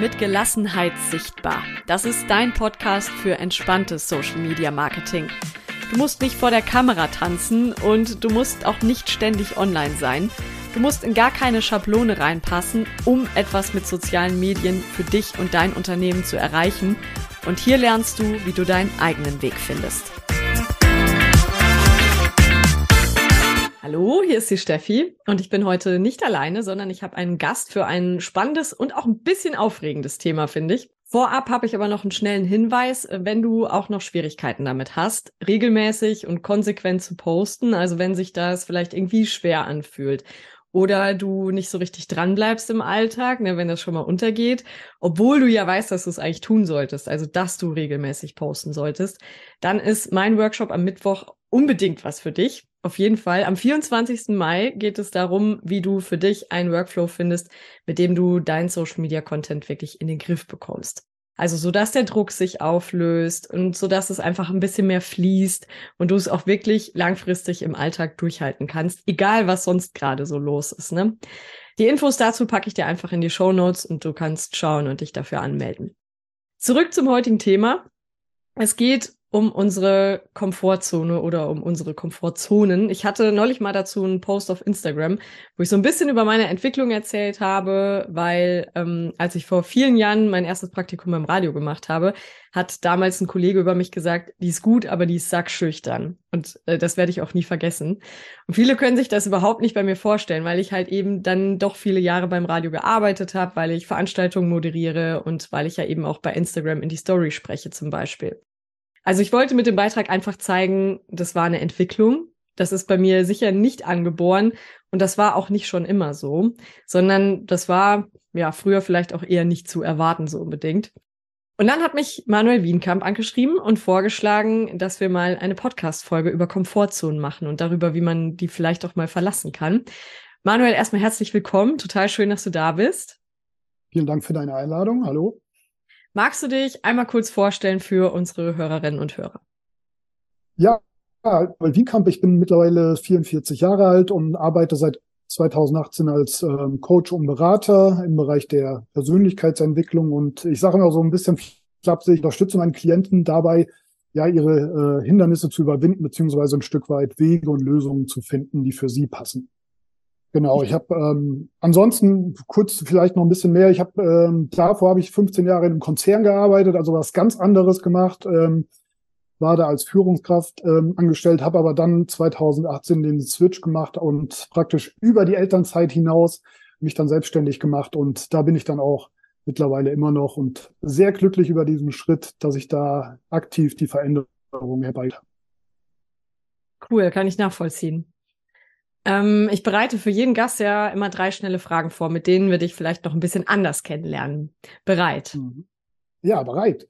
mit Gelassenheit sichtbar. Das ist dein Podcast für entspanntes Social Media Marketing. Du musst nicht vor der Kamera tanzen und du musst auch nicht ständig online sein. Du musst in gar keine Schablone reinpassen, um etwas mit sozialen Medien für dich und dein Unternehmen zu erreichen. Und hier lernst du, wie du deinen eigenen Weg findest. Hallo, hier ist die Steffi und ich bin heute nicht alleine, sondern ich habe einen Gast für ein spannendes und auch ein bisschen aufregendes Thema, finde ich. Vorab habe ich aber noch einen schnellen Hinweis, wenn du auch noch Schwierigkeiten damit hast, regelmäßig und konsequent zu posten, also wenn sich das vielleicht irgendwie schwer anfühlt oder du nicht so richtig dran bleibst im Alltag, ne, wenn das schon mal untergeht, obwohl du ja weißt, dass du es eigentlich tun solltest, also dass du regelmäßig posten solltest, dann ist mein Workshop am Mittwoch unbedingt was für dich. Auf jeden Fall. Am 24. Mai geht es darum, wie du für dich einen Workflow findest, mit dem du deinen Social Media Content wirklich in den Griff bekommst. Also so dass der Druck sich auflöst und so dass es einfach ein bisschen mehr fließt und du es auch wirklich langfristig im Alltag durchhalten kannst, egal was sonst gerade so los ist. Ne? Die Infos dazu packe ich dir einfach in die Show Notes und du kannst schauen und dich dafür anmelden. Zurück zum heutigen Thema. Es geht um unsere Komfortzone oder um unsere Komfortzonen. Ich hatte neulich mal dazu einen Post auf Instagram, wo ich so ein bisschen über meine Entwicklung erzählt habe, weil ähm, als ich vor vielen Jahren mein erstes Praktikum im Radio gemacht habe, hat damals ein Kollege über mich gesagt, die ist gut, aber die ist sackschüchtern. Und äh, das werde ich auch nie vergessen. Und viele können sich das überhaupt nicht bei mir vorstellen, weil ich halt eben dann doch viele Jahre beim Radio gearbeitet habe, weil ich Veranstaltungen moderiere und weil ich ja eben auch bei Instagram in die Story spreche zum Beispiel. Also ich wollte mit dem Beitrag einfach zeigen, das war eine Entwicklung. Das ist bei mir sicher nicht angeboren und das war auch nicht schon immer so, sondern das war ja früher vielleicht auch eher nicht zu erwarten so unbedingt. Und dann hat mich Manuel Wienkamp angeschrieben und vorgeschlagen, dass wir mal eine Podcast-Folge über Komfortzonen machen und darüber, wie man die vielleicht auch mal verlassen kann. Manuel, erstmal herzlich willkommen. Total schön, dass du da bist. Vielen Dank für deine Einladung. Hallo. Magst du dich einmal kurz vorstellen für unsere Hörerinnen und Hörer? Ja, Wienkamp, ich bin mittlerweile 44 Jahre alt und arbeite seit 2018 als ähm, Coach und Berater im Bereich der Persönlichkeitsentwicklung. Und ich sage immer so ein bisschen flapsig, ich unterstütze meinen Klienten dabei, ja, ihre äh, Hindernisse zu überwinden, beziehungsweise ein Stück weit Wege und Lösungen zu finden, die für sie passen. Genau, ich habe ähm, ansonsten kurz vielleicht noch ein bisschen mehr. Ich habe ähm, davor habe ich 15 Jahre in einem Konzern gearbeitet, also was ganz anderes gemacht. Ähm, war da als Führungskraft ähm, angestellt, habe aber dann 2018 den Switch gemacht und praktisch über die Elternzeit hinaus mich dann selbstständig gemacht und da bin ich dann auch mittlerweile immer noch und sehr glücklich über diesen Schritt, dass ich da aktiv die Veränderung herbei. Cool, kann ich nachvollziehen. Ähm, ich bereite für jeden Gast ja immer drei schnelle Fragen vor, mit denen wir dich vielleicht noch ein bisschen anders kennenlernen. Bereit? Mhm. Ja, bereit.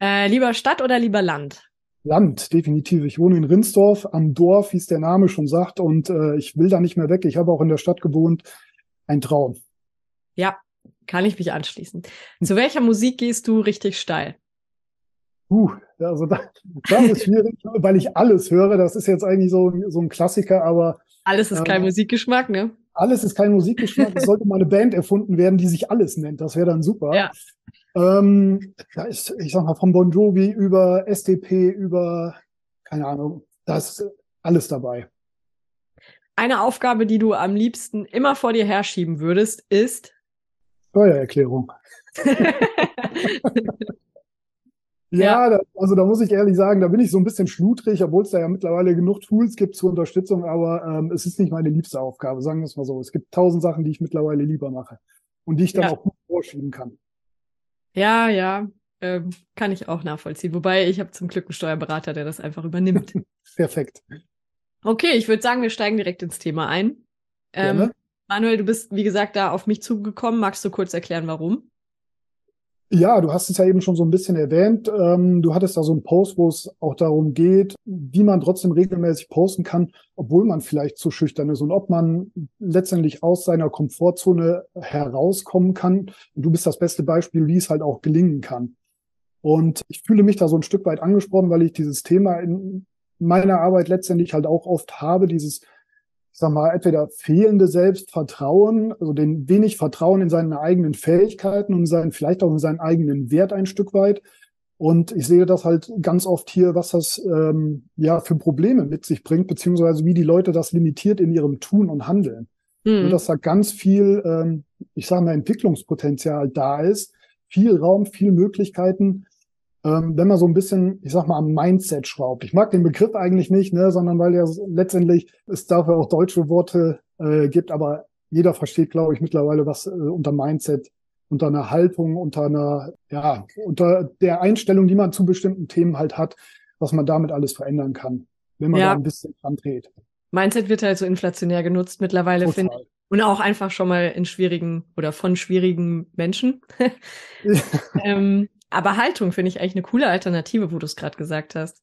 Äh, lieber Stadt oder lieber Land? Land, definitiv. Ich wohne in Rinsdorf, am Dorf, wie es der Name schon sagt, und äh, ich will da nicht mehr weg. Ich habe auch in der Stadt gewohnt. Ein Traum. Ja, kann ich mich anschließen. Zu welcher Musik gehst du richtig steil? Uh, also das, das ist schwierig, weil ich alles höre. Das ist jetzt eigentlich so, so ein Klassiker, aber alles ist kein ähm, Musikgeschmack, ne? Alles ist kein Musikgeschmack. es sollte mal eine Band erfunden werden, die sich alles nennt. Das wäre dann super. Ja. Ähm, da ist, ich sag mal, von Bon Jovi über SDP, über, keine Ahnung, da ist alles dabei. Eine Aufgabe, die du am liebsten immer vor dir herschieben würdest, ist Steuererklärung. Ja, da, also da muss ich ehrlich sagen, da bin ich so ein bisschen schludrig, obwohl es da ja mittlerweile genug Tools gibt zur Unterstützung, aber ähm, es ist nicht meine liebste Aufgabe, sagen wir es mal so. Es gibt tausend Sachen, die ich mittlerweile lieber mache und die ich dann ja. auch gut vorschieben kann. Ja, ja, ähm, kann ich auch nachvollziehen. Wobei ich habe zum Glück einen Steuerberater, der das einfach übernimmt. Perfekt. Okay, ich würde sagen, wir steigen direkt ins Thema ein. Ähm, Manuel, du bist, wie gesagt, da auf mich zugekommen. Magst du kurz erklären, warum? Ja, du hast es ja eben schon so ein bisschen erwähnt. Ähm, du hattest da so einen Post, wo es auch darum geht, wie man trotzdem regelmäßig posten kann, obwohl man vielleicht zu schüchtern ist und ob man letztendlich aus seiner Komfortzone herauskommen kann. Du bist das beste Beispiel, wie es halt auch gelingen kann. Und ich fühle mich da so ein Stück weit angesprochen, weil ich dieses Thema in meiner Arbeit letztendlich halt auch oft habe, dieses ich sag mal, entweder fehlende Selbstvertrauen, also den wenig Vertrauen in seine eigenen Fähigkeiten und seinen, vielleicht auch in seinen eigenen Wert ein Stück weit. Und ich sehe das halt ganz oft hier, was das ähm, ja für Probleme mit sich bringt, beziehungsweise wie die Leute das limitiert in ihrem Tun und Handeln. Mhm. Und dass da ganz viel, ähm, ich sage mal, Entwicklungspotenzial da ist, viel Raum, viel Möglichkeiten, ähm, wenn man so ein bisschen, ich sag mal, am Mindset schraubt. Ich mag den Begriff eigentlich nicht, ne, sondern weil ja letztendlich es dafür auch deutsche Worte äh, gibt, aber jeder versteht, glaube ich, mittlerweile, was äh, unter Mindset, unter einer Haltung, unter einer, ja, unter der Einstellung, die man zu bestimmten Themen halt hat, was man damit alles verändern kann, wenn man ja. da ein bisschen dran dreht. Mindset wird halt so inflationär genutzt mittlerweile, finde ich. Und auch einfach schon mal in schwierigen oder von schwierigen Menschen. ähm, aber Haltung finde ich eigentlich eine coole Alternative, wo du es gerade gesagt hast.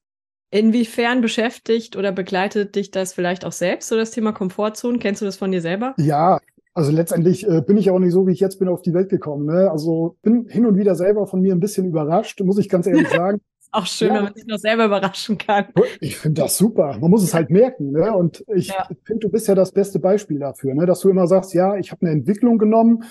Inwiefern beschäftigt oder begleitet dich das vielleicht auch selbst, so das Thema Komfortzone? Kennst du das von dir selber? Ja, also letztendlich äh, bin ich auch nicht so, wie ich jetzt bin, auf die Welt gekommen. Ne? Also bin hin und wieder selber von mir ein bisschen überrascht, muss ich ganz ehrlich sagen. auch schön, ja. wenn man sich noch selber überraschen kann. Ich finde das super. Man muss es halt merken. Ne? Und ich ja. finde, du bist ja das beste Beispiel dafür, ne? dass du immer sagst, ja, ich habe eine Entwicklung genommen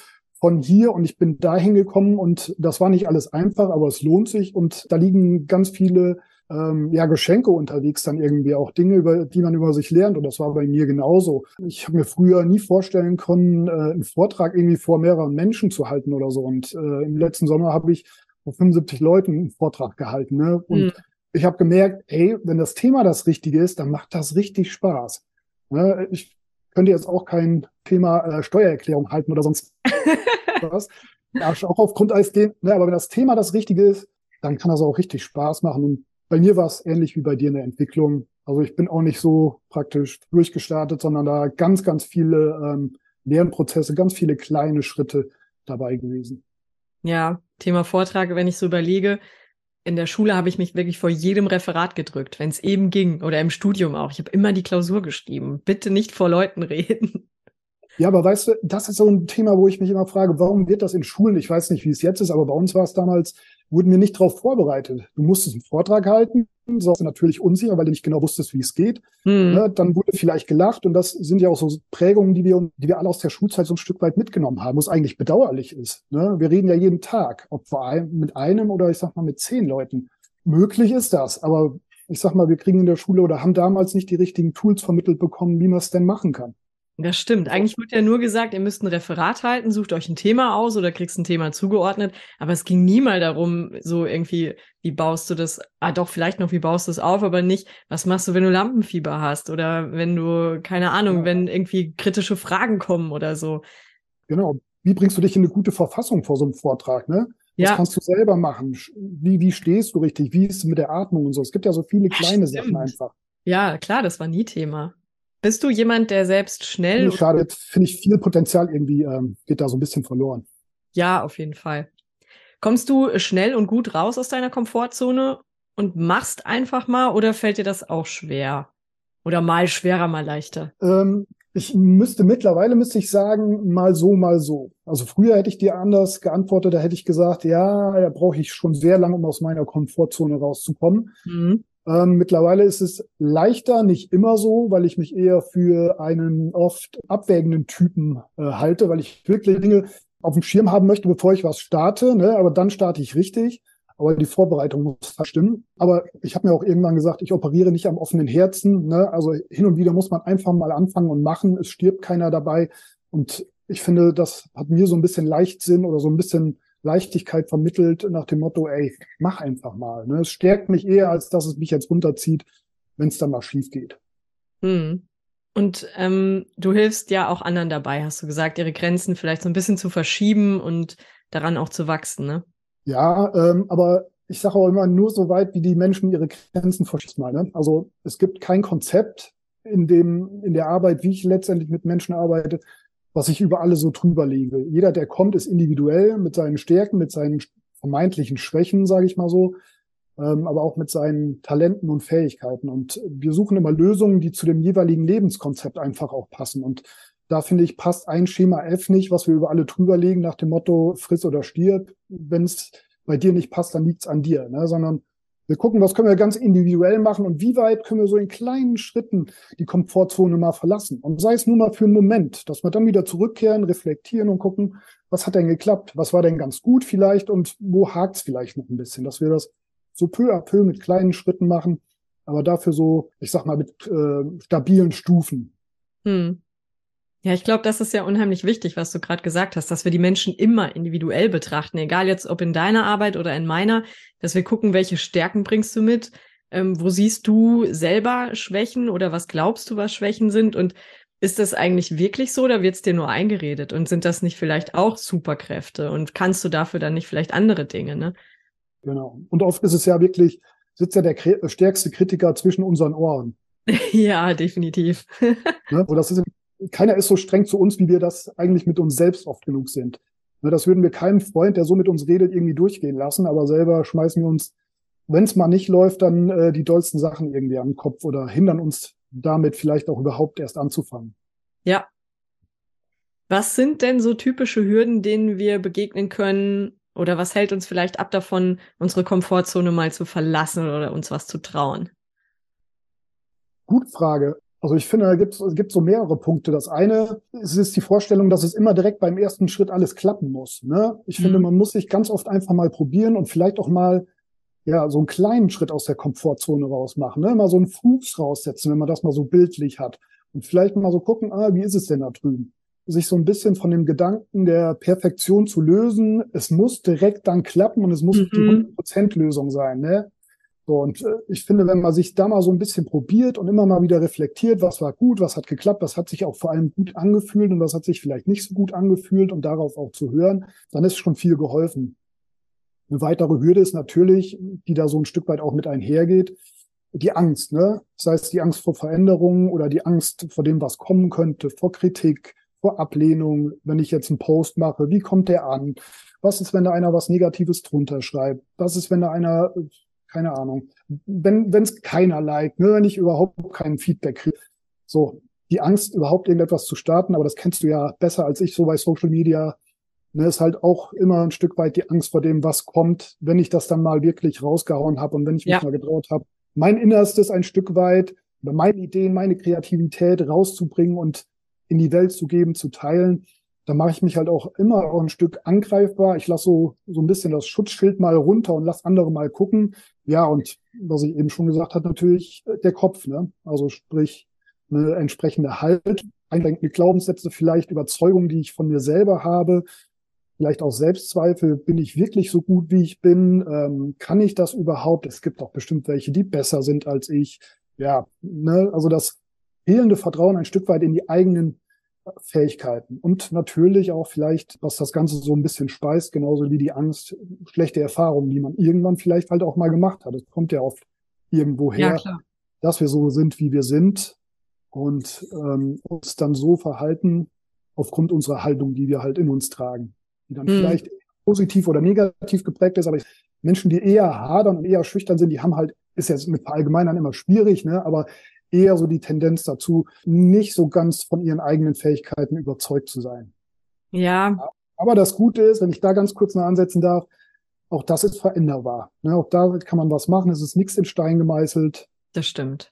von hier und ich bin dahin gekommen und das war nicht alles einfach, aber es lohnt sich und da liegen ganz viele ähm, ja, Geschenke unterwegs, dann irgendwie auch Dinge, über die man über sich lernt. Und das war bei mir genauso. Ich habe mir früher nie vorstellen können, äh, einen Vortrag irgendwie vor mehreren Menschen zu halten oder so. Und äh, im letzten Sommer habe ich vor 75 Leuten einen Vortrag gehalten. Ne? Und mhm. ich habe gemerkt, ey, wenn das Thema das Richtige ist, dann macht das richtig Spaß. Ne? Ich könnte jetzt auch kein Thema äh, Steuererklärung halten oder sonst was. Ja, auch aufgrund ASD. Ne, aber wenn das Thema das Richtige ist, dann kann das auch richtig Spaß machen. Und bei mir war es ähnlich wie bei dir in der Entwicklung. Also ich bin auch nicht so praktisch durchgestartet, sondern da ganz, ganz viele ähm, Lernprozesse, ganz viele kleine Schritte dabei gewesen. Ja, Thema Vortrag, wenn ich so überlege, in der Schule habe ich mich wirklich vor jedem Referat gedrückt, wenn es eben ging oder im Studium auch. Ich habe immer die Klausur geschrieben. Bitte nicht vor Leuten reden. Ja, aber weißt du, das ist so ein Thema, wo ich mich immer frage, warum wird das in Schulen, ich weiß nicht, wie es jetzt ist, aber bei uns war es damals, wurden wir nicht darauf vorbereitet. Du musstest einen Vortrag halten, so warst du natürlich unsicher, weil du nicht genau wusstest, wie es geht. Hm. Ne, dann wurde vielleicht gelacht und das sind ja auch so Prägungen, die wir, die wir alle aus der Schulzeit so ein Stück weit mitgenommen haben, was eigentlich bedauerlich ist. Ne? Wir reden ja jeden Tag, ob mit einem oder ich sag mal mit zehn Leuten. Möglich ist das, aber ich sag mal, wir kriegen in der Schule oder haben damals nicht die richtigen Tools vermittelt bekommen, wie man es denn machen kann. Das stimmt. Eigentlich wurde ja nur gesagt, ihr müsst ein Referat halten, sucht euch ein Thema aus oder kriegst ein Thema zugeordnet. Aber es ging nie mal darum, so irgendwie, wie baust du das, ah doch, vielleicht noch, wie baust du es auf, aber nicht, was machst du, wenn du Lampenfieber hast oder wenn du, keine Ahnung, ja. wenn irgendwie kritische Fragen kommen oder so. Genau. Wie bringst du dich in eine gute Verfassung vor so einem Vortrag, ne? Was ja. kannst du selber machen? Wie, wie stehst du richtig? Wie ist es mit der Atmung und so? Es gibt ja so viele kleine Sachen einfach. Ja, klar, das war nie Thema. Bist du jemand, der selbst schnell. Schade, finde ich viel Potenzial irgendwie, ähm, geht da so ein bisschen verloren. Ja, auf jeden Fall. Kommst du schnell und gut raus aus deiner Komfortzone und machst einfach mal oder fällt dir das auch schwer? Oder mal schwerer, mal leichter? Ähm, ich müsste mittlerweile, müsste ich sagen, mal so, mal so. Also früher hätte ich dir anders geantwortet, da hätte ich gesagt, ja, da brauche ich schon sehr lange, um aus meiner Komfortzone rauszukommen. Mhm. Ähm, mittlerweile ist es leichter, nicht immer so, weil ich mich eher für einen oft abwägenden Typen äh, halte, weil ich wirklich Dinge auf dem Schirm haben möchte, bevor ich was starte. Ne? Aber dann starte ich richtig. Aber die Vorbereitung muss stimmen. Aber ich habe mir auch irgendwann gesagt, ich operiere nicht am offenen Herzen. Ne? Also hin und wieder muss man einfach mal anfangen und machen. Es stirbt keiner dabei. Und ich finde, das hat mir so ein bisschen Leichtsinn oder so ein bisschen Leichtigkeit vermittelt nach dem Motto, ey, mach einfach mal. Ne? Es stärkt mich eher, als dass es mich jetzt runterzieht, wenn es dann mal schief geht. Hm. Und ähm, du hilfst ja auch anderen dabei, hast du gesagt, ihre Grenzen vielleicht so ein bisschen zu verschieben und daran auch zu wachsen, ne? Ja, ähm, aber ich sage auch immer nur so weit, wie die Menschen ihre Grenzen verschießen. Ne? Also es gibt kein Konzept in dem in der Arbeit, wie ich letztendlich mit Menschen arbeite, was ich über alle so drüber lege. Jeder, der kommt, ist individuell mit seinen Stärken, mit seinen vermeintlichen Schwächen, sage ich mal so, ähm, aber auch mit seinen Talenten und Fähigkeiten. Und wir suchen immer Lösungen, die zu dem jeweiligen Lebenskonzept einfach auch passen. Und da finde ich, passt ein Schema F nicht, was wir über alle drüber legen, nach dem Motto, friss oder stirb. Wenn es bei dir nicht passt, dann liegt's an dir, ne? sondern Wir gucken, was können wir ganz individuell machen und wie weit können wir so in kleinen Schritten die Komfortzone mal verlassen. Und sei es nur mal für einen Moment, dass wir dann wieder zurückkehren, reflektieren und gucken, was hat denn geklappt? Was war denn ganz gut vielleicht und wo hakt es vielleicht noch ein bisschen? Dass wir das so peu à peu mit kleinen Schritten machen, aber dafür so, ich sag mal, mit äh, stabilen Stufen. Hm. Ja, ich glaube, das ist ja unheimlich wichtig, was du gerade gesagt hast, dass wir die Menschen immer individuell betrachten, egal jetzt ob in deiner Arbeit oder in meiner, dass wir gucken, welche Stärken bringst du mit, ähm, wo siehst du selber Schwächen oder was glaubst du, was Schwächen sind und ist das eigentlich wirklich so oder wird es dir nur eingeredet und sind das nicht vielleicht auch Superkräfte und kannst du dafür dann nicht vielleicht andere Dinge, ne? Genau. Und oft ist es ja wirklich, sitzt ja der stärkste Kritiker zwischen unseren Ohren. ja, definitiv. ne? Und das ist keiner ist so streng zu uns, wie wir das eigentlich mit uns selbst oft genug sind. Ne, das würden wir keinem Freund, der so mit uns redet, irgendwie durchgehen lassen, aber selber schmeißen wir uns, wenn es mal nicht läuft, dann äh, die dollsten Sachen irgendwie am Kopf oder hindern uns damit vielleicht auch überhaupt erst anzufangen. Ja. Was sind denn so typische Hürden, denen wir begegnen können? Oder was hält uns vielleicht ab davon, unsere Komfortzone mal zu verlassen oder uns was zu trauen? Gute Frage. Also ich finde, da gibt es gibt so mehrere Punkte. Das eine ist, ist die Vorstellung, dass es immer direkt beim ersten Schritt alles klappen muss. Ne? Ich mhm. finde, man muss sich ganz oft einfach mal probieren und vielleicht auch mal ja so einen kleinen Schritt aus der Komfortzone rausmachen. Ne? Mal so einen Fuß raussetzen, wenn man das mal so bildlich hat. Und vielleicht mal so gucken, ah, wie ist es denn da drüben? Sich so ein bisschen von dem Gedanken der Perfektion zu lösen. Es muss direkt dann klappen und es muss mhm. die 100% Lösung sein. Ne? So, und äh, ich finde, wenn man sich da mal so ein bisschen probiert und immer mal wieder reflektiert, was war gut, was hat geklappt, was hat sich auch vor allem gut angefühlt und was hat sich vielleicht nicht so gut angefühlt und darauf auch zu hören, dann ist schon viel geholfen. Eine weitere Hürde ist natürlich, die da so ein Stück weit auch mit einhergeht, die Angst, ne? Das heißt, die Angst vor Veränderungen oder die Angst vor dem, was kommen könnte, vor Kritik, vor Ablehnung, wenn ich jetzt einen Post mache, wie kommt der an? Was ist, wenn da einer was Negatives drunter schreibt? Was ist, wenn da einer keine Ahnung, wenn es keiner liked, ne, wenn ich überhaupt kein Feedback kriege. So, die Angst, überhaupt irgendetwas zu starten, aber das kennst du ja besser als ich so bei Social Media, ne, ist halt auch immer ein Stück weit die Angst vor dem, was kommt, wenn ich das dann mal wirklich rausgehauen habe und wenn ich mich ja. mal getraut habe, mein Innerstes ein Stück weit, meine Ideen, meine Kreativität rauszubringen und in die Welt zu geben, zu teilen da mache ich mich halt auch immer auch ein Stück angreifbar. Ich lasse so, so ein bisschen das Schutzschild mal runter und lasse andere mal gucken. Ja, und was ich eben schon gesagt habe, natürlich äh, der Kopf, ne? Also sprich, eine entsprechende Halt, einlenkende Glaubenssätze, vielleicht Überzeugungen, die ich von mir selber habe, vielleicht auch Selbstzweifel, bin ich wirklich so gut, wie ich bin? Ähm, kann ich das überhaupt? Es gibt auch bestimmt welche, die besser sind als ich. Ja, ne? also das fehlende Vertrauen ein Stück weit in die eigenen Fähigkeiten und natürlich auch vielleicht, was das Ganze so ein bisschen speist, genauso wie die Angst, schlechte Erfahrungen, die man irgendwann vielleicht halt auch mal gemacht hat. Es kommt ja oft irgendwo her, ja, dass wir so sind, wie wir sind und ähm, uns dann so verhalten aufgrund unserer Haltung, die wir halt in uns tragen, die dann hm. vielleicht positiv oder negativ geprägt ist, aber Menschen, die eher hadern und eher schüchtern sind, die haben halt, ist jetzt mit Verallgemeinern immer schwierig, ne, aber eher so die Tendenz dazu, nicht so ganz von ihren eigenen Fähigkeiten überzeugt zu sein. Ja. Aber das Gute ist, wenn ich da ganz kurz noch ansetzen darf, auch das ist veränderbar. Ne, auch da kann man was machen. Es ist nichts in Stein gemeißelt. Das stimmt.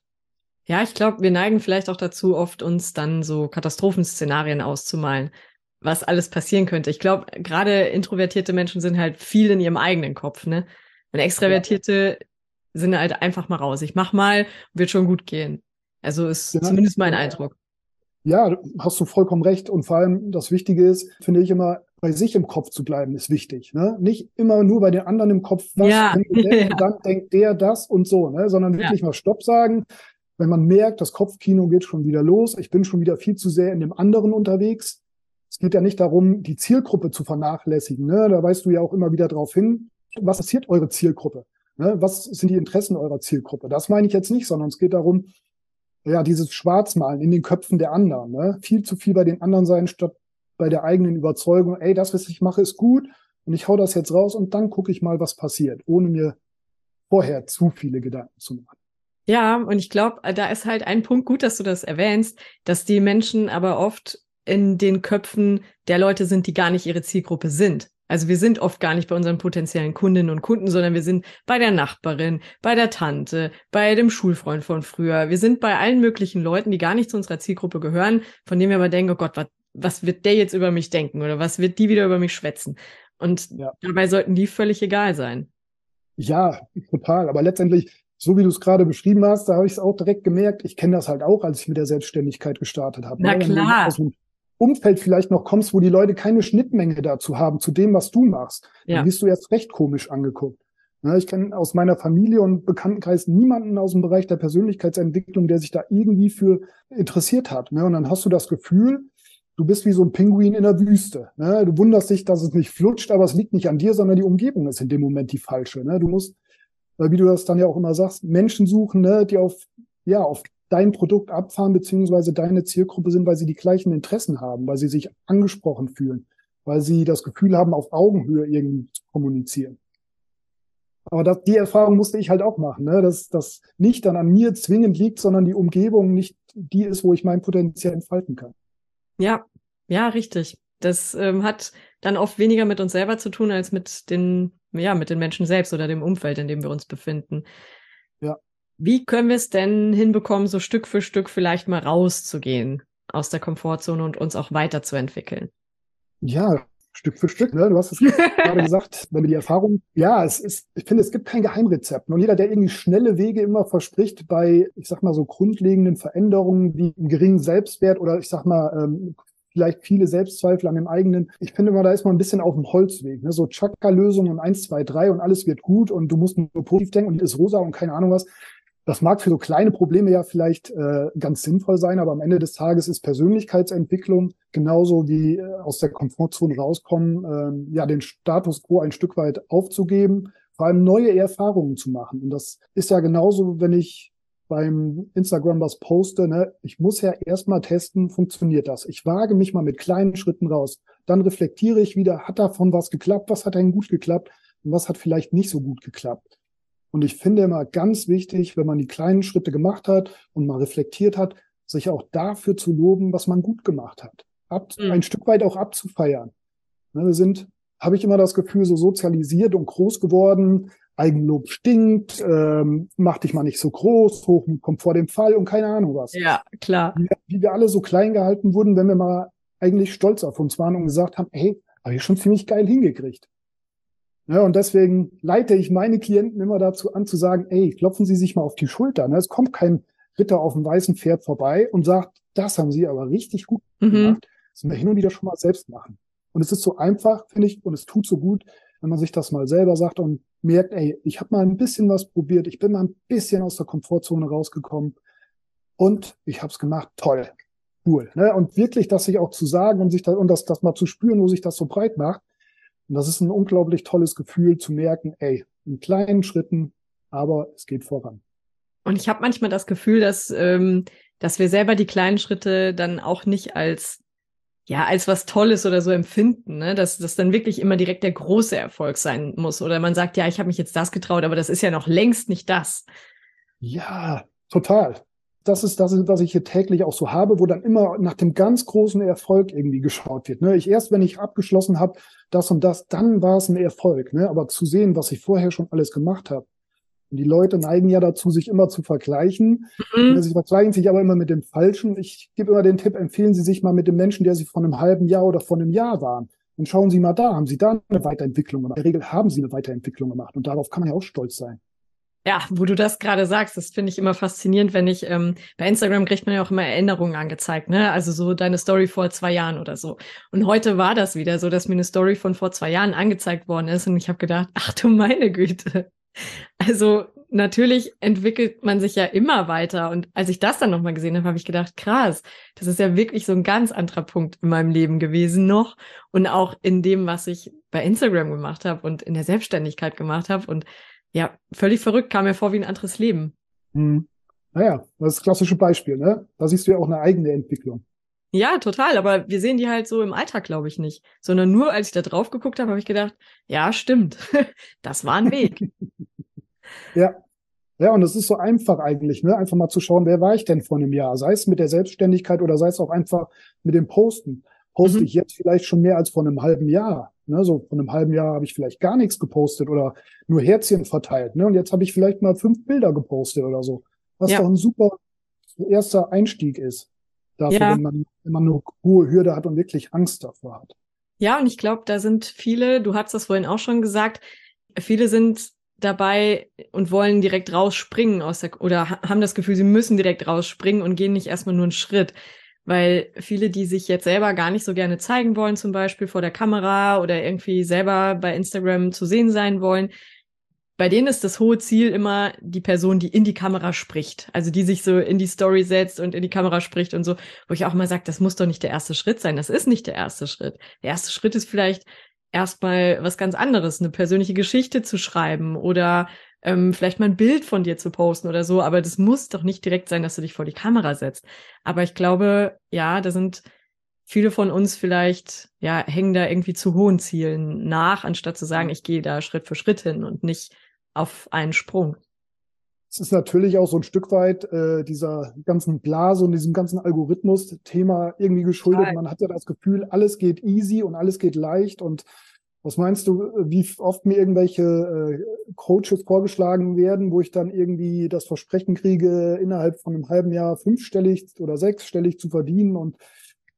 Ja, ich glaube, wir neigen vielleicht auch dazu, oft uns dann so Katastrophenszenarien auszumalen, was alles passieren könnte. Ich glaube, gerade introvertierte Menschen sind halt viel in ihrem eigenen Kopf, ne? Und Extravertierte ja. sind halt einfach mal raus. Ich mach mal, wird schon gut gehen. Also ist genau. zumindest mein Eindruck. Ja, hast du vollkommen recht. Und vor allem das Wichtige ist, finde ich immer, bei sich im Kopf zu bleiben, ist wichtig. Ne? Nicht immer nur bei den anderen im Kopf, was ja. der, ja. dann denkt der das und so, ne? sondern wirklich ja. mal Stopp sagen. Wenn man merkt, das Kopfkino geht schon wieder los, ich bin schon wieder viel zu sehr in dem anderen unterwegs. Es geht ja nicht darum, die Zielgruppe zu vernachlässigen. Ne? Da weißt du ja auch immer wieder drauf hin, was passiert eure Zielgruppe? Ne? Was sind die Interessen eurer Zielgruppe? Das meine ich jetzt nicht, sondern es geht darum, ja, dieses Schwarzmalen in den Köpfen der anderen, ne? viel zu viel bei den anderen sein, statt bei der eigenen Überzeugung, ey, das, was ich mache, ist gut und ich hau das jetzt raus und dann gucke ich mal, was passiert, ohne mir vorher zu viele Gedanken zu machen. Ja, und ich glaube, da ist halt ein Punkt gut, dass du das erwähnst, dass die Menschen aber oft in den Köpfen der Leute sind, die gar nicht ihre Zielgruppe sind. Also wir sind oft gar nicht bei unseren potenziellen Kundinnen und Kunden, sondern wir sind bei der Nachbarin, bei der Tante, bei dem Schulfreund von früher. Wir sind bei allen möglichen Leuten, die gar nicht zu unserer Zielgruppe gehören, von denen wir aber denken, oh Gott, was, was wird der jetzt über mich denken oder was wird die wieder über mich schwätzen? Und ja. dabei sollten die völlig egal sein. Ja, total. Aber letztendlich, so wie du es gerade beschrieben hast, da habe ich es auch direkt gemerkt. Ich kenne das halt auch, als ich mit der Selbstständigkeit gestartet habe. Na ne? klar. Aus Umfeld vielleicht noch kommst, wo die Leute keine Schnittmenge dazu haben, zu dem, was du machst, ja. dann bist du erst recht komisch angeguckt. Ja, ich kenne aus meiner Familie und Bekanntenkreis niemanden aus dem Bereich der Persönlichkeitsentwicklung, der sich da irgendwie für interessiert hat. Ne? Und dann hast du das Gefühl, du bist wie so ein Pinguin in der Wüste. Ne? Du wunderst dich, dass es nicht flutscht, aber es liegt nicht an dir, sondern die Umgebung ist in dem Moment die falsche. Ne? Du musst, wie du das dann ja auch immer sagst, Menschen suchen, ne, die auf, ja, auf dein Produkt abfahren, beziehungsweise deine Zielgruppe sind, weil sie die gleichen Interessen haben, weil sie sich angesprochen fühlen, weil sie das Gefühl haben, auf Augenhöhe irgendwie zu kommunizieren. Aber das, die Erfahrung musste ich halt auch machen, ne? dass das nicht dann an mir zwingend liegt, sondern die Umgebung nicht die ist, wo ich mein Potenzial entfalten kann. Ja, ja, richtig. Das ähm, hat dann oft weniger mit uns selber zu tun als mit den, ja, mit den Menschen selbst oder dem Umfeld, in dem wir uns befinden. Ja. Wie können wir es denn hinbekommen, so Stück für Stück vielleicht mal rauszugehen aus der Komfortzone und uns auch weiterzuentwickeln? Ja, Stück für Stück. Ne? Du hast es gerade gesagt, wenn wir die Erfahrung, ja, es ist, ich finde, es gibt kein Geheimrezept. Und jeder, der irgendwie schnelle Wege immer verspricht bei, ich sag mal, so grundlegenden Veränderungen wie einen geringen Selbstwert oder ich sag mal, ähm, vielleicht viele Selbstzweifel an dem eigenen. Ich finde immer, da ist man ein bisschen auf dem Holzweg. Ne? So Chakra-Lösungen und eins, zwei, drei und alles wird gut und du musst nur positiv denken und ist rosa und keine Ahnung was. Das mag für so kleine Probleme ja vielleicht äh, ganz sinnvoll sein, aber am Ende des Tages ist Persönlichkeitsentwicklung genauso wie äh, aus der Komfortzone rauskommen, äh, ja, den Status quo ein Stück weit aufzugeben, vor allem neue Erfahrungen zu machen. Und das ist ja genauso, wenn ich beim Instagram was poste, ne? ich muss ja erstmal testen, funktioniert das? Ich wage mich mal mit kleinen Schritten raus. Dann reflektiere ich wieder, hat davon was geklappt, was hat denn gut geklappt und was hat vielleicht nicht so gut geklappt. Und ich finde immer ganz wichtig, wenn man die kleinen Schritte gemacht hat und mal reflektiert hat, sich auch dafür zu loben, was man gut gemacht hat. Ab, mhm. Ein Stück weit auch abzufeiern. Ne, wir sind, habe ich immer das Gefühl, so sozialisiert und groß geworden. Eigenlob stinkt, ähm, mach dich mal nicht so groß, hoch, kommt vor dem Fall und keine Ahnung was. Ja, klar. Wie, wie wir alle so klein gehalten wurden, wenn wir mal eigentlich stolz auf uns waren und gesagt haben, hey, habe ich schon ziemlich geil hingekriegt. Ja, und deswegen leite ich meine Klienten immer dazu an zu sagen, ey, klopfen Sie sich mal auf die Schulter. Ne? Es kommt kein Ritter auf dem weißen Pferd vorbei und sagt, das haben Sie aber richtig gut mhm. gemacht. Das müssen wir hin und wieder schon mal selbst machen. Und es ist so einfach, finde ich, und es tut so gut, wenn man sich das mal selber sagt und merkt, ey, ich habe mal ein bisschen was probiert, ich bin mal ein bisschen aus der Komfortzone rausgekommen und ich habe es gemacht, toll, cool. Ne? Und wirklich das sich auch zu sagen und sich da, und das, das mal zu spüren, wo sich das so breit macht, und das ist ein unglaublich tolles Gefühl zu merken, ey, in kleinen Schritten, aber es geht voran. Und ich habe manchmal das Gefühl, dass, ähm, dass wir selber die kleinen Schritte dann auch nicht als ja, als was Tolles oder so empfinden, ne? dass das dann wirklich immer direkt der große Erfolg sein muss. Oder man sagt, ja, ich habe mich jetzt das getraut, aber das ist ja noch längst nicht das. Ja, total das ist das, was ich hier täglich auch so habe, wo dann immer nach dem ganz großen Erfolg irgendwie geschaut wird. Ne? Ich erst, wenn ich abgeschlossen habe, das und das, dann war es ein Erfolg. Ne? Aber zu sehen, was ich vorher schon alles gemacht habe. Und die Leute neigen ja dazu, sich immer zu vergleichen. Mhm. Sie vergleichen sich aber immer mit dem Falschen. Ich gebe immer den Tipp, empfehlen Sie sich mal mit dem Menschen, der Sie vor einem halben Jahr oder vor einem Jahr waren. Und schauen Sie mal da, haben Sie da eine Weiterentwicklung gemacht? In der Regel haben Sie eine Weiterentwicklung gemacht. Und darauf kann man ja auch stolz sein. Ja, wo du das gerade sagst, das finde ich immer faszinierend, wenn ich ähm, bei Instagram kriegt man ja auch immer Erinnerungen angezeigt, ne? Also so deine Story vor zwei Jahren oder so. Und heute war das wieder so, dass mir eine Story von vor zwei Jahren angezeigt worden ist und ich habe gedacht, ach du meine Güte. Also natürlich entwickelt man sich ja immer weiter. Und als ich das dann nochmal gesehen habe, habe ich gedacht, krass, das ist ja wirklich so ein ganz anderer Punkt in meinem Leben gewesen noch. Und auch in dem, was ich bei Instagram gemacht habe und in der Selbstständigkeit gemacht habe. Und ja, völlig verrückt, kam mir vor wie ein anderes Leben. Hm. Naja, das ist das klassische Beispiel, ne? Da siehst du ja auch eine eigene Entwicklung. Ja, total. Aber wir sehen die halt so im Alltag, glaube ich, nicht. Sondern nur, als ich da drauf geguckt habe, habe ich gedacht, ja, stimmt. das war ein Weg. ja. Ja, und es ist so einfach eigentlich, ne? Einfach mal zu schauen, wer war ich denn vor einem Jahr? Sei es mit der Selbstständigkeit oder sei es auch einfach mit dem Posten. Poste mhm. ich jetzt vielleicht schon mehr als vor einem halben Jahr? Ne, so von einem halben Jahr habe ich vielleicht gar nichts gepostet oder nur Herzchen verteilt. Ne? Und jetzt habe ich vielleicht mal fünf Bilder gepostet oder so. Was ja. doch ein super erster Einstieg ist. Dafür, ja. wenn, man, wenn man eine hohe Hürde hat und wirklich Angst davor hat. Ja, und ich glaube, da sind viele, du hast das vorhin auch schon gesagt, viele sind dabei und wollen direkt rausspringen aus der oder haben das Gefühl, sie müssen direkt rausspringen und gehen nicht erstmal nur einen Schritt. Weil viele, die sich jetzt selber gar nicht so gerne zeigen wollen, zum Beispiel vor der Kamera oder irgendwie selber bei Instagram zu sehen sein wollen, bei denen ist das hohe Ziel immer die Person, die in die Kamera spricht. Also die sich so in die Story setzt und in die Kamera spricht und so, wo ich auch mal sage, das muss doch nicht der erste Schritt sein. Das ist nicht der erste Schritt. Der erste Schritt ist vielleicht erstmal was ganz anderes, eine persönliche Geschichte zu schreiben oder ähm, vielleicht mal ein Bild von dir zu posten oder so, aber das muss doch nicht direkt sein, dass du dich vor die Kamera setzt. Aber ich glaube, ja, da sind viele von uns vielleicht, ja, hängen da irgendwie zu hohen Zielen nach, anstatt zu sagen, ich gehe da Schritt für Schritt hin und nicht auf einen Sprung. Es ist natürlich auch so ein Stück weit äh, dieser ganzen Blase und diesem ganzen Algorithmus-Thema irgendwie geschuldet. Nein. Man hat ja das Gefühl, alles geht easy und alles geht leicht und was meinst du, wie oft mir irgendwelche äh, Coaches vorgeschlagen werden, wo ich dann irgendwie das Versprechen kriege, innerhalb von einem halben Jahr fünfstellig oder sechsstellig zu verdienen und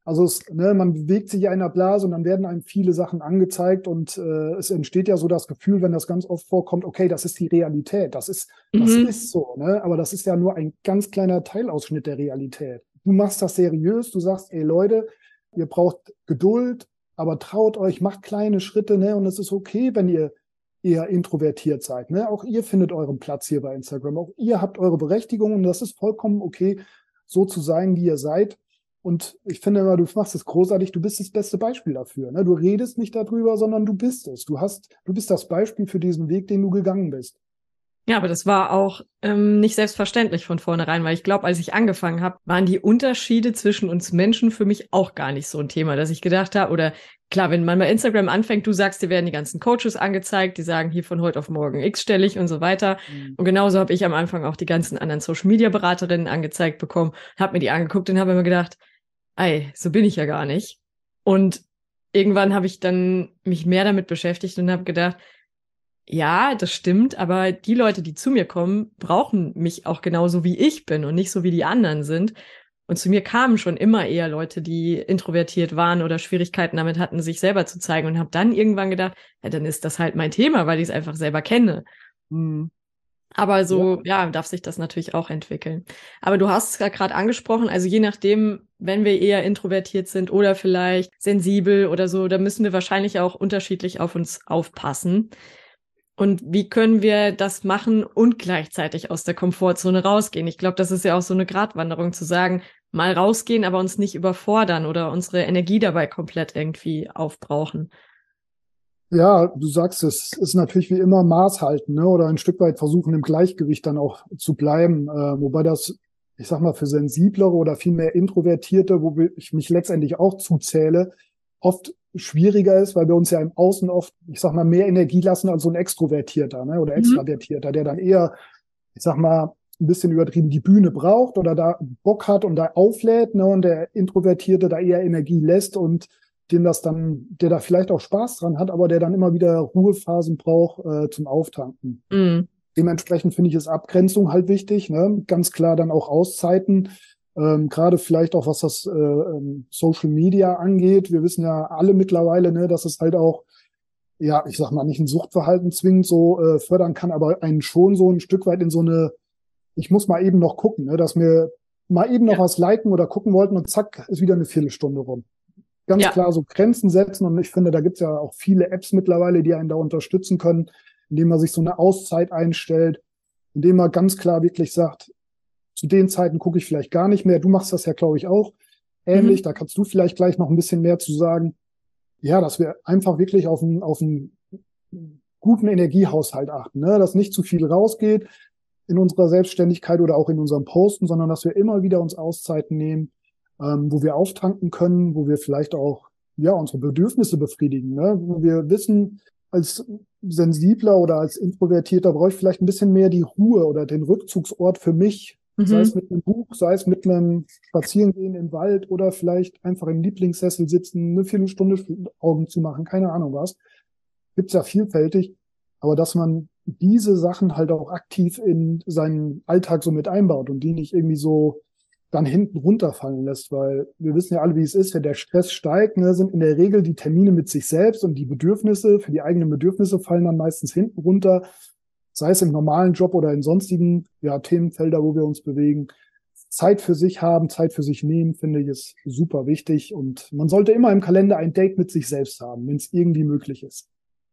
also es, ne, man bewegt sich in einer Blase und dann werden einem viele Sachen angezeigt und äh, es entsteht ja so das Gefühl, wenn das ganz oft vorkommt, okay, das ist die Realität, das ist, das mhm. ist so, ne? Aber das ist ja nur ein ganz kleiner Teilausschnitt der Realität. Du machst das seriös, du sagst, ey Leute, ihr braucht Geduld, aber traut euch, macht kleine Schritte, ne? Und es ist okay, wenn ihr eher introvertiert seid. Ne? Auch ihr findet euren Platz hier bei Instagram. Auch ihr habt eure Berechtigung und das ist vollkommen okay, so zu sein, wie ihr seid. Und ich finde immer, du machst es großartig, du bist das beste Beispiel dafür. Ne? Du redest nicht darüber, sondern du bist es. Du hast, du bist das Beispiel für diesen Weg, den du gegangen bist. Ja, aber das war auch ähm, nicht selbstverständlich von vornherein, weil ich glaube, als ich angefangen habe, waren die Unterschiede zwischen uns Menschen für mich auch gar nicht so ein Thema, dass ich gedacht habe, oder klar, wenn man bei Instagram anfängt, du sagst, dir werden die ganzen Coaches angezeigt, die sagen hier von heute auf morgen x-stellig und so weiter. Mhm. Und genauso habe ich am Anfang auch die ganzen anderen Social-Media-Beraterinnen angezeigt bekommen, habe mir die angeguckt und habe immer gedacht, ey, so bin ich ja gar nicht. Und irgendwann habe ich dann mich mehr damit beschäftigt und habe gedacht, ja, das stimmt, aber die Leute, die zu mir kommen, brauchen mich auch genauso wie ich bin und nicht so wie die anderen sind. Und zu mir kamen schon immer eher Leute, die introvertiert waren oder Schwierigkeiten damit hatten, sich selber zu zeigen und habe dann irgendwann gedacht, ja, dann ist das halt mein Thema, weil ich es einfach selber kenne. Mhm. Aber so, ja. ja, darf sich das natürlich auch entwickeln. Aber du hast es ja gerade angesprochen, also je nachdem, wenn wir eher introvertiert sind oder vielleicht sensibel oder so, da müssen wir wahrscheinlich auch unterschiedlich auf uns aufpassen. Und wie können wir das machen und gleichzeitig aus der Komfortzone rausgehen? Ich glaube, das ist ja auch so eine Gratwanderung zu sagen, mal rausgehen, aber uns nicht überfordern oder unsere Energie dabei komplett irgendwie aufbrauchen. Ja, du sagst es, ist natürlich wie immer Maß halten, ne? oder ein Stück weit versuchen, im Gleichgewicht dann auch zu bleiben. Äh, wobei das, ich sag mal, für sensiblere oder viel mehr Introvertierte, wo ich mich letztendlich auch zuzähle, oft schwieriger ist, weil wir uns ja im Außen oft, ich sag mal, mehr Energie lassen als so ein Extrovertierter ne? oder mhm. Extravertierter, der dann eher, ich sag mal, ein bisschen übertrieben die Bühne braucht oder da Bock hat und da auflädt, ne? und der Introvertierte da eher Energie lässt und dem das dann, der da vielleicht auch Spaß dran hat, aber der dann immer wieder Ruhephasen braucht äh, zum Auftanken. Mhm. Dementsprechend finde ich es Abgrenzung halt wichtig, ne? ganz klar dann auch Auszeiten ähm, Gerade vielleicht auch was das äh, ähm, Social Media angeht. Wir wissen ja alle mittlerweile, ne, dass es halt auch, ja, ich sag mal, nicht ein Suchtverhalten zwingend so äh, fördern kann, aber einen schon so ein Stück weit in so eine, ich muss mal eben noch gucken, ne, dass wir mal eben noch ja. was liken oder gucken wollten und zack, ist wieder eine Viertelstunde rum. Ganz ja. klar so Grenzen setzen und ich finde, da gibt's ja auch viele Apps mittlerweile, die einen da unterstützen können, indem man sich so eine Auszeit einstellt, indem man ganz klar wirklich sagt, zu den Zeiten gucke ich vielleicht gar nicht mehr. Du machst das ja, glaube ich, auch ähnlich. Mhm. Da kannst du vielleicht gleich noch ein bisschen mehr zu sagen. Ja, dass wir einfach wirklich auf einen, auf einen guten Energiehaushalt achten, ne? dass nicht zu viel rausgeht in unserer Selbstständigkeit oder auch in unserem Posten, sondern dass wir immer wieder uns Auszeiten nehmen, ähm, wo wir auftanken können, wo wir vielleicht auch ja unsere Bedürfnisse befriedigen, ne? wo wir wissen, als sensibler oder als introvertierter brauche ich vielleicht ein bisschen mehr die Ruhe oder den Rückzugsort für mich, Mhm. Sei es mit einem Buch, sei es mit einem Spazierengehen im Wald oder vielleicht einfach im Lieblingssessel sitzen, eine Viertelstunde Augen zu machen, keine Ahnung was. Gibt's ja vielfältig. Aber dass man diese Sachen halt auch aktiv in seinen Alltag so mit einbaut und die nicht irgendwie so dann hinten runterfallen lässt, weil wir wissen ja alle, wie es ist, wenn der Stress steigt, ne, sind in der Regel die Termine mit sich selbst und die Bedürfnisse, für die eigenen Bedürfnisse fallen dann meistens hinten runter, sei es im normalen Job oder in sonstigen ja, Themenfelder, wo wir uns bewegen. Zeit für sich haben, Zeit für sich nehmen, finde ich, ist super wichtig und man sollte immer im Kalender ein Date mit sich selbst haben, wenn es irgendwie möglich ist.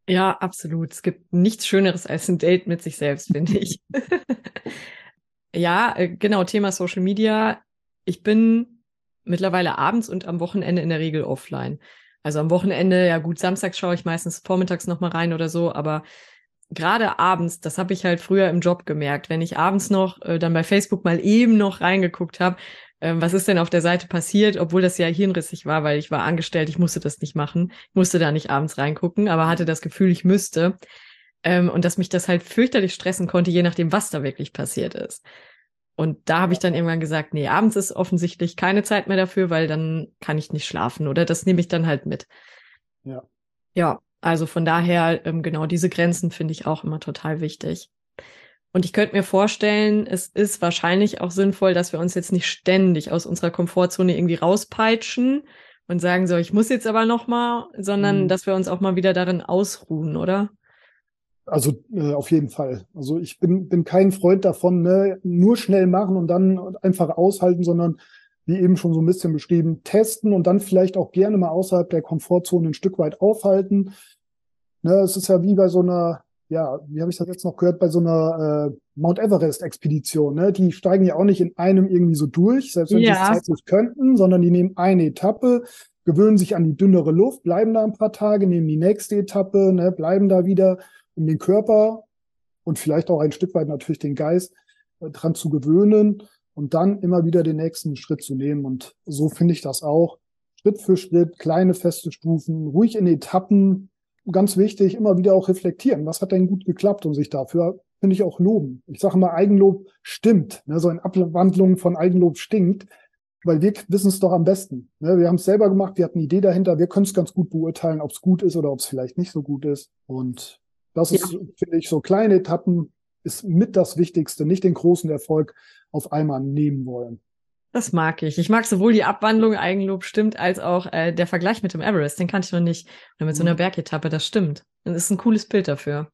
Ja, absolut. Es gibt nichts Schöneres als ein Date mit sich selbst, finde ich. ja, äh, genau, Thema Social Media ich bin mittlerweile abends und am Wochenende in der Regel offline. Also am Wochenende, ja gut, samstags schaue ich meistens vormittags nochmal rein oder so, aber gerade abends, das habe ich halt früher im Job gemerkt, wenn ich abends noch äh, dann bei Facebook mal eben noch reingeguckt habe, äh, was ist denn auf der Seite passiert, obwohl das ja hirnrissig war, weil ich war angestellt, ich musste das nicht machen, ich musste da nicht abends reingucken, aber hatte das Gefühl, ich müsste. Ähm, und dass mich das halt fürchterlich stressen konnte, je nachdem, was da wirklich passiert ist. Und da habe ich dann irgendwann gesagt, nee, abends ist offensichtlich keine Zeit mehr dafür, weil dann kann ich nicht schlafen oder das nehme ich dann halt mit. Ja. Ja, also von daher, ähm, genau diese Grenzen finde ich auch immer total wichtig. Und ich könnte mir vorstellen, es ist wahrscheinlich auch sinnvoll, dass wir uns jetzt nicht ständig aus unserer Komfortzone irgendwie rauspeitschen und sagen so, ich muss jetzt aber noch mal, sondern mhm. dass wir uns auch mal wieder darin ausruhen, oder? Also äh, auf jeden Fall. Also ich bin, bin kein Freund davon, ne, nur schnell machen und dann einfach aushalten, sondern wie eben schon so ein bisschen beschrieben, testen und dann vielleicht auch gerne mal außerhalb der Komfortzone ein Stück weit aufhalten. Ne, es ist ja wie bei so einer, ja, wie habe ich das jetzt noch gehört, bei so einer äh, Mount Everest-Expedition. Ne? Die steigen ja auch nicht in einem irgendwie so durch, selbst wenn ja. sie es zeitlich könnten, sondern die nehmen eine Etappe, gewöhnen sich an die dünnere Luft, bleiben da ein paar Tage, nehmen die nächste Etappe, ne, bleiben da wieder um den Körper und vielleicht auch ein Stück weit natürlich den Geist äh, dran zu gewöhnen und dann immer wieder den nächsten Schritt zu nehmen. Und so finde ich das auch. Schritt für Schritt, kleine feste Stufen, ruhig in Etappen. Ganz wichtig, immer wieder auch reflektieren. Was hat denn gut geklappt und sich dafür, finde ich, auch loben. Ich sage mal, Eigenlob stimmt. Ne? So eine Abwandlung von Eigenlob stinkt, weil wir wissen es doch am besten. Ne? Wir haben es selber gemacht, wir hatten eine Idee dahinter, wir können es ganz gut beurteilen, ob es gut ist oder ob es vielleicht nicht so gut ist. Und das ist, ja. finde ich, so kleine Etappen ist mit das Wichtigste, nicht den großen Erfolg auf einmal nehmen wollen. Das mag ich. Ich mag sowohl die Abwandlung Eigenlob stimmt, als auch äh, der Vergleich mit dem Everest. Den kannte ich noch nicht. Oder mit so einer mhm. Bergetappe, das stimmt. Das ist ein cooles Bild dafür.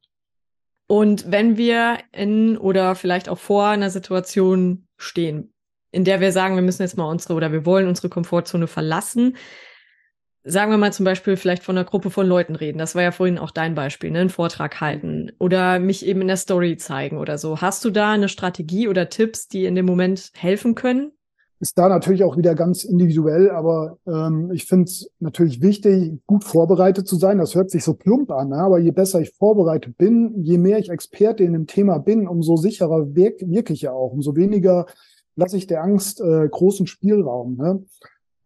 Und wenn wir in oder vielleicht auch vor einer Situation stehen, in der wir sagen, wir müssen jetzt mal unsere oder wir wollen unsere Komfortzone verlassen, sagen wir mal zum Beispiel vielleicht von einer Gruppe von Leuten reden. Das war ja vorhin auch dein Beispiel, ne? einen Vortrag halten oder mich eben in der Story zeigen oder so. Hast du da eine Strategie oder Tipps, die in dem Moment helfen können? Ist da natürlich auch wieder ganz individuell, aber ähm, ich finde es natürlich wichtig, gut vorbereitet zu sein. Das hört sich so plump an, ne? aber je besser ich vorbereitet bin, je mehr ich Experte in dem Thema bin, umso sicherer wirk ich ja auch, umso weniger lasse ich der Angst äh, großen Spielraum. Ne?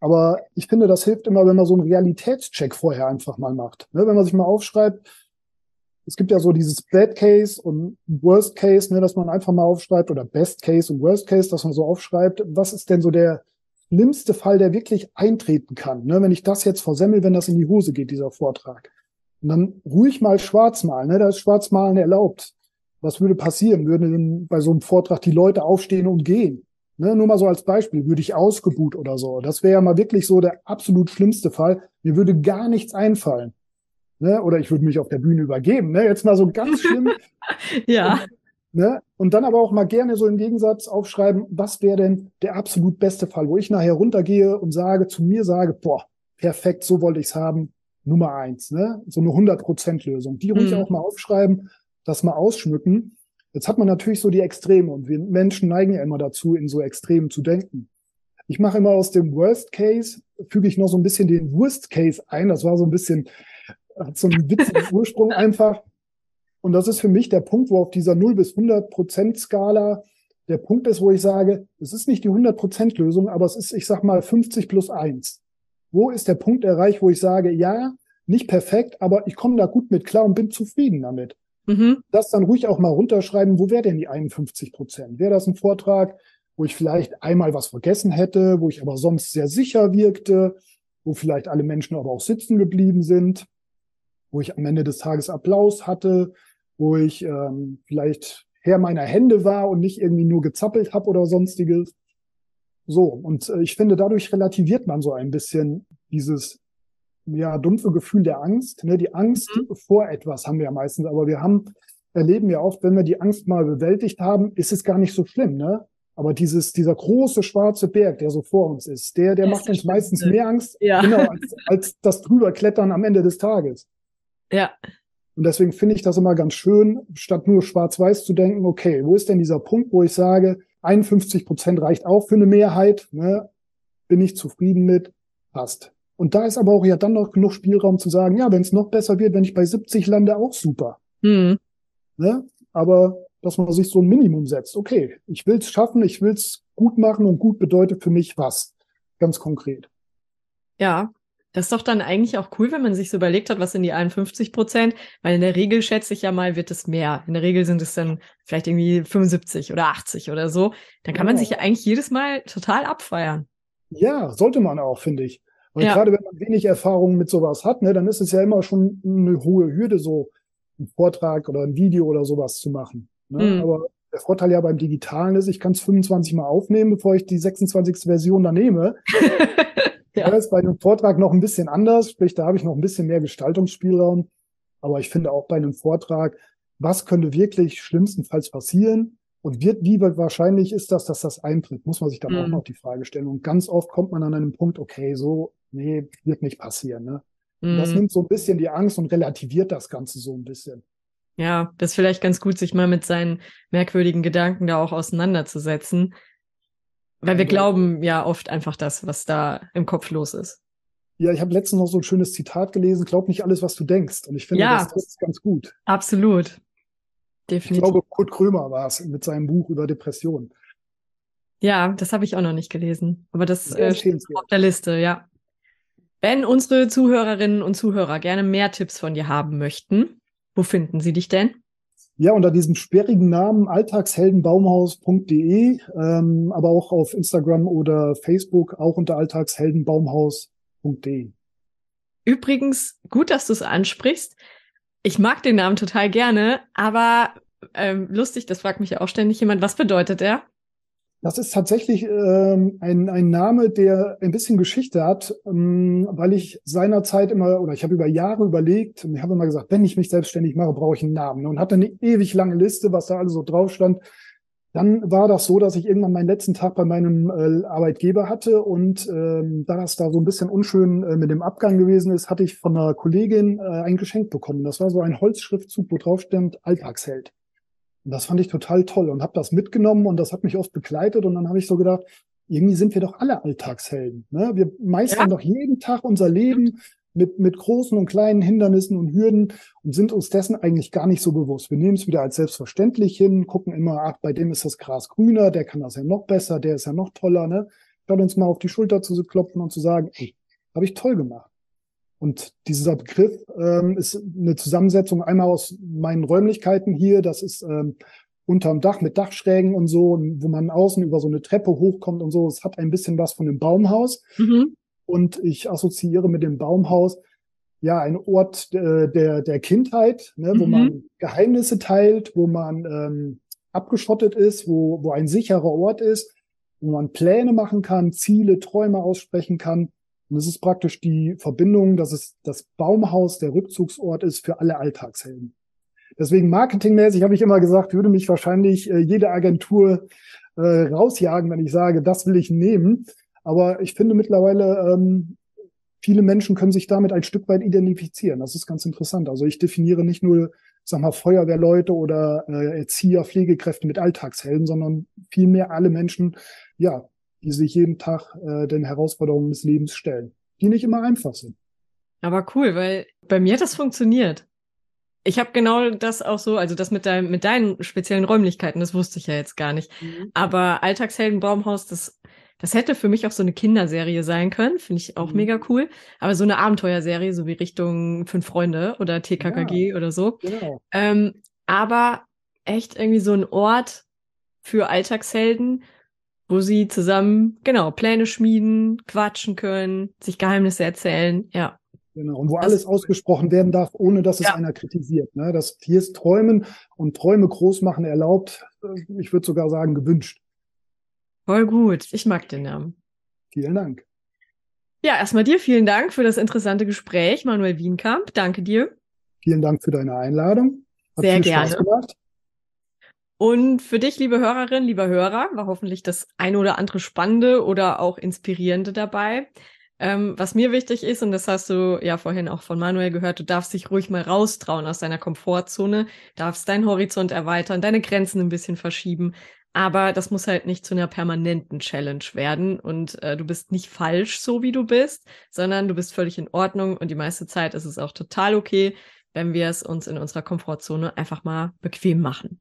Aber ich finde, das hilft immer, wenn man so einen Realitätscheck vorher einfach mal macht. Ne, wenn man sich mal aufschreibt, es gibt ja so dieses Bad Case und Worst Case, ne, dass man einfach mal aufschreibt, oder Best Case und Worst Case, dass man so aufschreibt, was ist denn so der schlimmste Fall, der wirklich eintreten kann, ne, wenn ich das jetzt versemmel, wenn das in die Hose geht, dieser Vortrag. Und dann ruhig mal schwarz malen, ne, da ist Schwarzmalen erlaubt. Was würde passieren? Würden bei so einem Vortrag die Leute aufstehen und gehen? Ne, nur mal so als Beispiel, würde ich ausgebuht oder so. Das wäre ja mal wirklich so der absolut schlimmste Fall. Mir würde gar nichts einfallen. Ne? Oder ich würde mich auf der Bühne übergeben. Ne? Jetzt mal so ganz schlimm. ja. Und, ne? und dann aber auch mal gerne so im Gegensatz aufschreiben, was wäre denn der absolut beste Fall, wo ich nachher runtergehe und sage, zu mir sage, boah, perfekt, so wollte ich's haben. Nummer eins, ne? So eine 100%-Lösung. Die ruhig mhm. auch mal aufschreiben, das mal ausschmücken. Jetzt hat man natürlich so die Extreme und wir Menschen neigen ja immer dazu, in so Extremen zu denken. Ich mache immer aus dem Worst Case, füge ich noch so ein bisschen den Worst Case ein. Das war so ein bisschen, hat so einen witzigen Ursprung einfach. Und das ist für mich der Punkt, wo auf dieser 0 bis 100 Prozent Skala der Punkt ist, wo ich sage, es ist nicht die 100 Prozent Lösung, aber es ist, ich sag mal, 50 plus 1. Wo ist der Punkt erreicht, wo ich sage, ja, nicht perfekt, aber ich komme da gut mit klar und bin zufrieden damit. Mhm. Das dann ruhig auch mal runterschreiben, wo wäre denn die 51 Prozent? Wäre das ein Vortrag, wo ich vielleicht einmal was vergessen hätte, wo ich aber sonst sehr sicher wirkte, wo vielleicht alle Menschen aber auch sitzen geblieben sind, wo ich am Ende des Tages Applaus hatte, wo ich ähm, vielleicht Herr meiner Hände war und nicht irgendwie nur gezappelt habe oder sonstiges. So, und äh, ich finde, dadurch relativiert man so ein bisschen dieses ja dumpfe Gefühl der Angst. Ne? Die Angst mhm. vor etwas haben wir ja meistens, aber wir haben erleben ja oft, wenn wir die Angst mal bewältigt haben, ist es gar nicht so schlimm, ne? Aber dieses, dieser große schwarze Berg, der so vor uns ist, der, der macht uns meistens mehr Angst, ja. genau, als, als das drüberklettern am Ende des Tages. Ja. Und deswegen finde ich das immer ganz schön, statt nur schwarz-weiß zu denken, okay, wo ist denn dieser Punkt, wo ich sage, 51 Prozent reicht auch für eine Mehrheit, ne? bin ich zufrieden mit, passt. Und da ist aber auch ja dann noch genug Spielraum zu sagen, ja, wenn es noch besser wird, wenn ich bei 70 lande, auch super. Mhm. Ne? Aber dass man sich so ein Minimum setzt. Okay, ich will es schaffen, ich will es gut machen und gut bedeutet für mich was. Ganz konkret. Ja, das ist doch dann eigentlich auch cool, wenn man sich so überlegt hat, was sind die 51 Prozent, weil in der Regel schätze ich ja mal, wird es mehr. In der Regel sind es dann vielleicht irgendwie 75 oder 80 oder so. Dann kann ja. man sich ja eigentlich jedes Mal total abfeiern. Ja, sollte man auch, finde ich. Und ja. gerade wenn man wenig Erfahrung mit sowas hat, ne, dann ist es ja immer schon eine hohe Hürde, so einen Vortrag oder ein Video oder sowas zu machen. Ne? Mhm. Aber der Vorteil ja beim Digitalen ist, ich kann es 25 Mal aufnehmen, bevor ich die 26. Version da nehme. ja. Das ist bei einem Vortrag noch ein bisschen anders, sprich, da habe ich noch ein bisschen mehr Gestaltungsspielraum. Aber ich finde auch bei einem Vortrag, was könnte wirklich schlimmstenfalls passieren? Und wird, wie wahrscheinlich ist das, dass das eintritt? Muss man sich dann mhm. auch noch die Frage stellen. Und ganz oft kommt man an einem Punkt, okay, so, nee, wird nicht passieren. Ne? Mhm. Das nimmt so ein bisschen die Angst und relativiert das Ganze so ein bisschen. Ja, das ist vielleicht ganz gut, sich mal mit seinen merkwürdigen Gedanken da auch auseinanderzusetzen. Weil wir glauben ja oft einfach das, was da im Kopf los ist. Ja, ich habe letztens noch so ein schönes Zitat gelesen, glaub nicht alles, was du denkst. Und ich finde, ja, das ist ganz gut. Absolut. Definitiv. Ich glaube, Kurt Krömer war es mit seinem Buch über Depressionen. Ja, das habe ich auch noch nicht gelesen. Aber das äh, steht auf der Liste, ja. Wenn unsere Zuhörerinnen und Zuhörer gerne mehr Tipps von dir haben möchten, wo finden sie dich denn? Ja, unter diesem sperrigen Namen alltagsheldenbaumhaus.de, ähm, aber auch auf Instagram oder Facebook, auch unter alltagsheldenbaumhaus.de. Übrigens, gut, dass du es ansprichst. Ich mag den Namen total gerne, aber ähm, lustig, das fragt mich ja auch ständig jemand, was bedeutet er? Das ist tatsächlich ähm, ein, ein Name, der ein bisschen Geschichte hat, ähm, weil ich seinerzeit immer, oder ich habe über Jahre überlegt und ich habe immer gesagt, wenn ich mich selbstständig mache, brauche ich einen Namen. Und hatte eine ewig lange Liste, was da alles so drauf stand. Dann war das so, dass ich irgendwann meinen letzten Tag bei meinem äh, Arbeitgeber hatte und ähm, da das da so ein bisschen unschön äh, mit dem Abgang gewesen ist, hatte ich von einer Kollegin äh, ein Geschenk bekommen. Das war so ein Holzschriftzug, wo drauf stand Alltagsheld. Und das fand ich total toll und habe das mitgenommen und das hat mich oft begleitet und dann habe ich so gedacht, irgendwie sind wir doch alle Alltagshelden. Ne? Wir meistern ja. doch jeden Tag unser Leben mit, mit großen und kleinen Hindernissen und Hürden und sind uns dessen eigentlich gar nicht so bewusst. Wir nehmen es wieder als selbstverständlich hin, gucken immer, ach, bei dem ist das Gras grüner, der kann das ja noch besser, der ist ja noch toller, ne? Statt uns mal auf die Schulter zu klopfen und zu sagen, ey, habe ich toll gemacht. Und dieser Begriff ähm, ist eine Zusammensetzung einmal aus meinen Räumlichkeiten hier, das ist ähm, unterm Dach mit Dachschrägen und so, wo man außen über so eine Treppe hochkommt und so. Es hat ein bisschen was von einem Baumhaus. Mhm. Und ich assoziiere mit dem Baumhaus ja ein Ort äh, der, der Kindheit, ne, wo mhm. man Geheimnisse teilt, wo man ähm, abgeschottet ist, wo, wo ein sicherer Ort ist, wo man Pläne machen kann, Ziele, Träume aussprechen kann. Und es ist praktisch die Verbindung, dass es das Baumhaus der Rückzugsort ist für alle Alltagshelden. Deswegen marketingmäßig habe ich immer gesagt, würde mich wahrscheinlich äh, jede Agentur äh, rausjagen, wenn ich sage, das will ich nehmen. Aber ich finde mittlerweile, ähm, viele Menschen können sich damit ein Stück weit identifizieren. Das ist ganz interessant. Also ich definiere nicht nur, sag mal, Feuerwehrleute oder äh, Erzieher, Pflegekräfte mit Alltagshelden, sondern vielmehr alle Menschen, ja, die sich jeden Tag äh, den Herausforderungen des Lebens stellen, die nicht immer einfach sind. Aber cool, weil bei mir hat das funktioniert. Ich habe genau das auch so, also das mit, dein, mit deinen speziellen Räumlichkeiten, das wusste ich ja jetzt gar nicht. Mhm. Aber Alltagshelden Baumhaus, das, das hätte für mich auch so eine Kinderserie sein können, finde ich auch mhm. mega cool. Aber so eine Abenteuerserie, so wie Richtung Fünf Freunde oder TKKG ja, oder so. Genau. Ähm, aber echt irgendwie so ein Ort für Alltagshelden, wo sie zusammen, genau, Pläne schmieden, quatschen können, sich Geheimnisse erzählen, ja. Genau, und wo das alles ausgesprochen werden darf, ohne dass es ja. einer kritisiert. Ne? Das hier ist Träumen und Träume groß machen erlaubt, ich würde sogar sagen gewünscht. Voll gut, ich mag den Namen. Vielen Dank. Ja, erstmal dir vielen Dank für das interessante Gespräch, Manuel Wienkamp. Danke dir. Vielen Dank für deine Einladung. Hat Sehr gerne. Und für dich, liebe Hörerin, lieber Hörer, war hoffentlich das eine oder andere Spannende oder auch Inspirierende dabei. Ähm, was mir wichtig ist, und das hast du ja vorhin auch von Manuel gehört, du darfst dich ruhig mal raustrauen aus deiner Komfortzone, darfst deinen Horizont erweitern, deine Grenzen ein bisschen verschieben. Aber das muss halt nicht zu einer permanenten Challenge werden. Und äh, du bist nicht falsch, so wie du bist, sondern du bist völlig in Ordnung. Und die meiste Zeit ist es auch total okay, wenn wir es uns in unserer Komfortzone einfach mal bequem machen.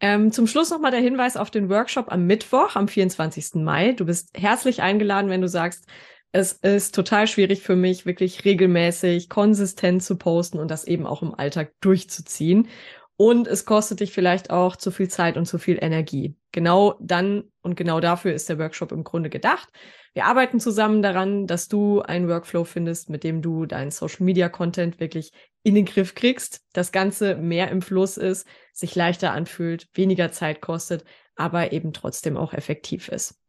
Ähm, zum Schluss nochmal der Hinweis auf den Workshop am Mittwoch, am 24. Mai. Du bist herzlich eingeladen, wenn du sagst, es ist total schwierig für mich, wirklich regelmäßig, konsistent zu posten und das eben auch im Alltag durchzuziehen. Und es kostet dich vielleicht auch zu viel Zeit und zu viel Energie. Genau dann und genau dafür ist der Workshop im Grunde gedacht. Wir arbeiten zusammen daran, dass du einen Workflow findest, mit dem du deinen Social Media Content wirklich in den Griff kriegst, das Ganze mehr im Fluss ist, sich leichter anfühlt, weniger Zeit kostet, aber eben trotzdem auch effektiv ist.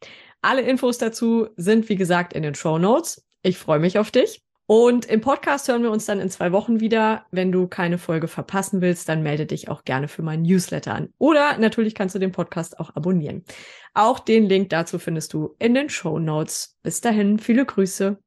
Alle Infos dazu sind, wie gesagt, in den Show Notes. Ich freue mich auf dich. Und im Podcast hören wir uns dann in zwei Wochen wieder. Wenn du keine Folge verpassen willst, dann melde dich auch gerne für meinen Newsletter an. Oder natürlich kannst du den Podcast auch abonnieren. Auch den Link dazu findest du in den Show Notes. Bis dahin, viele Grüße.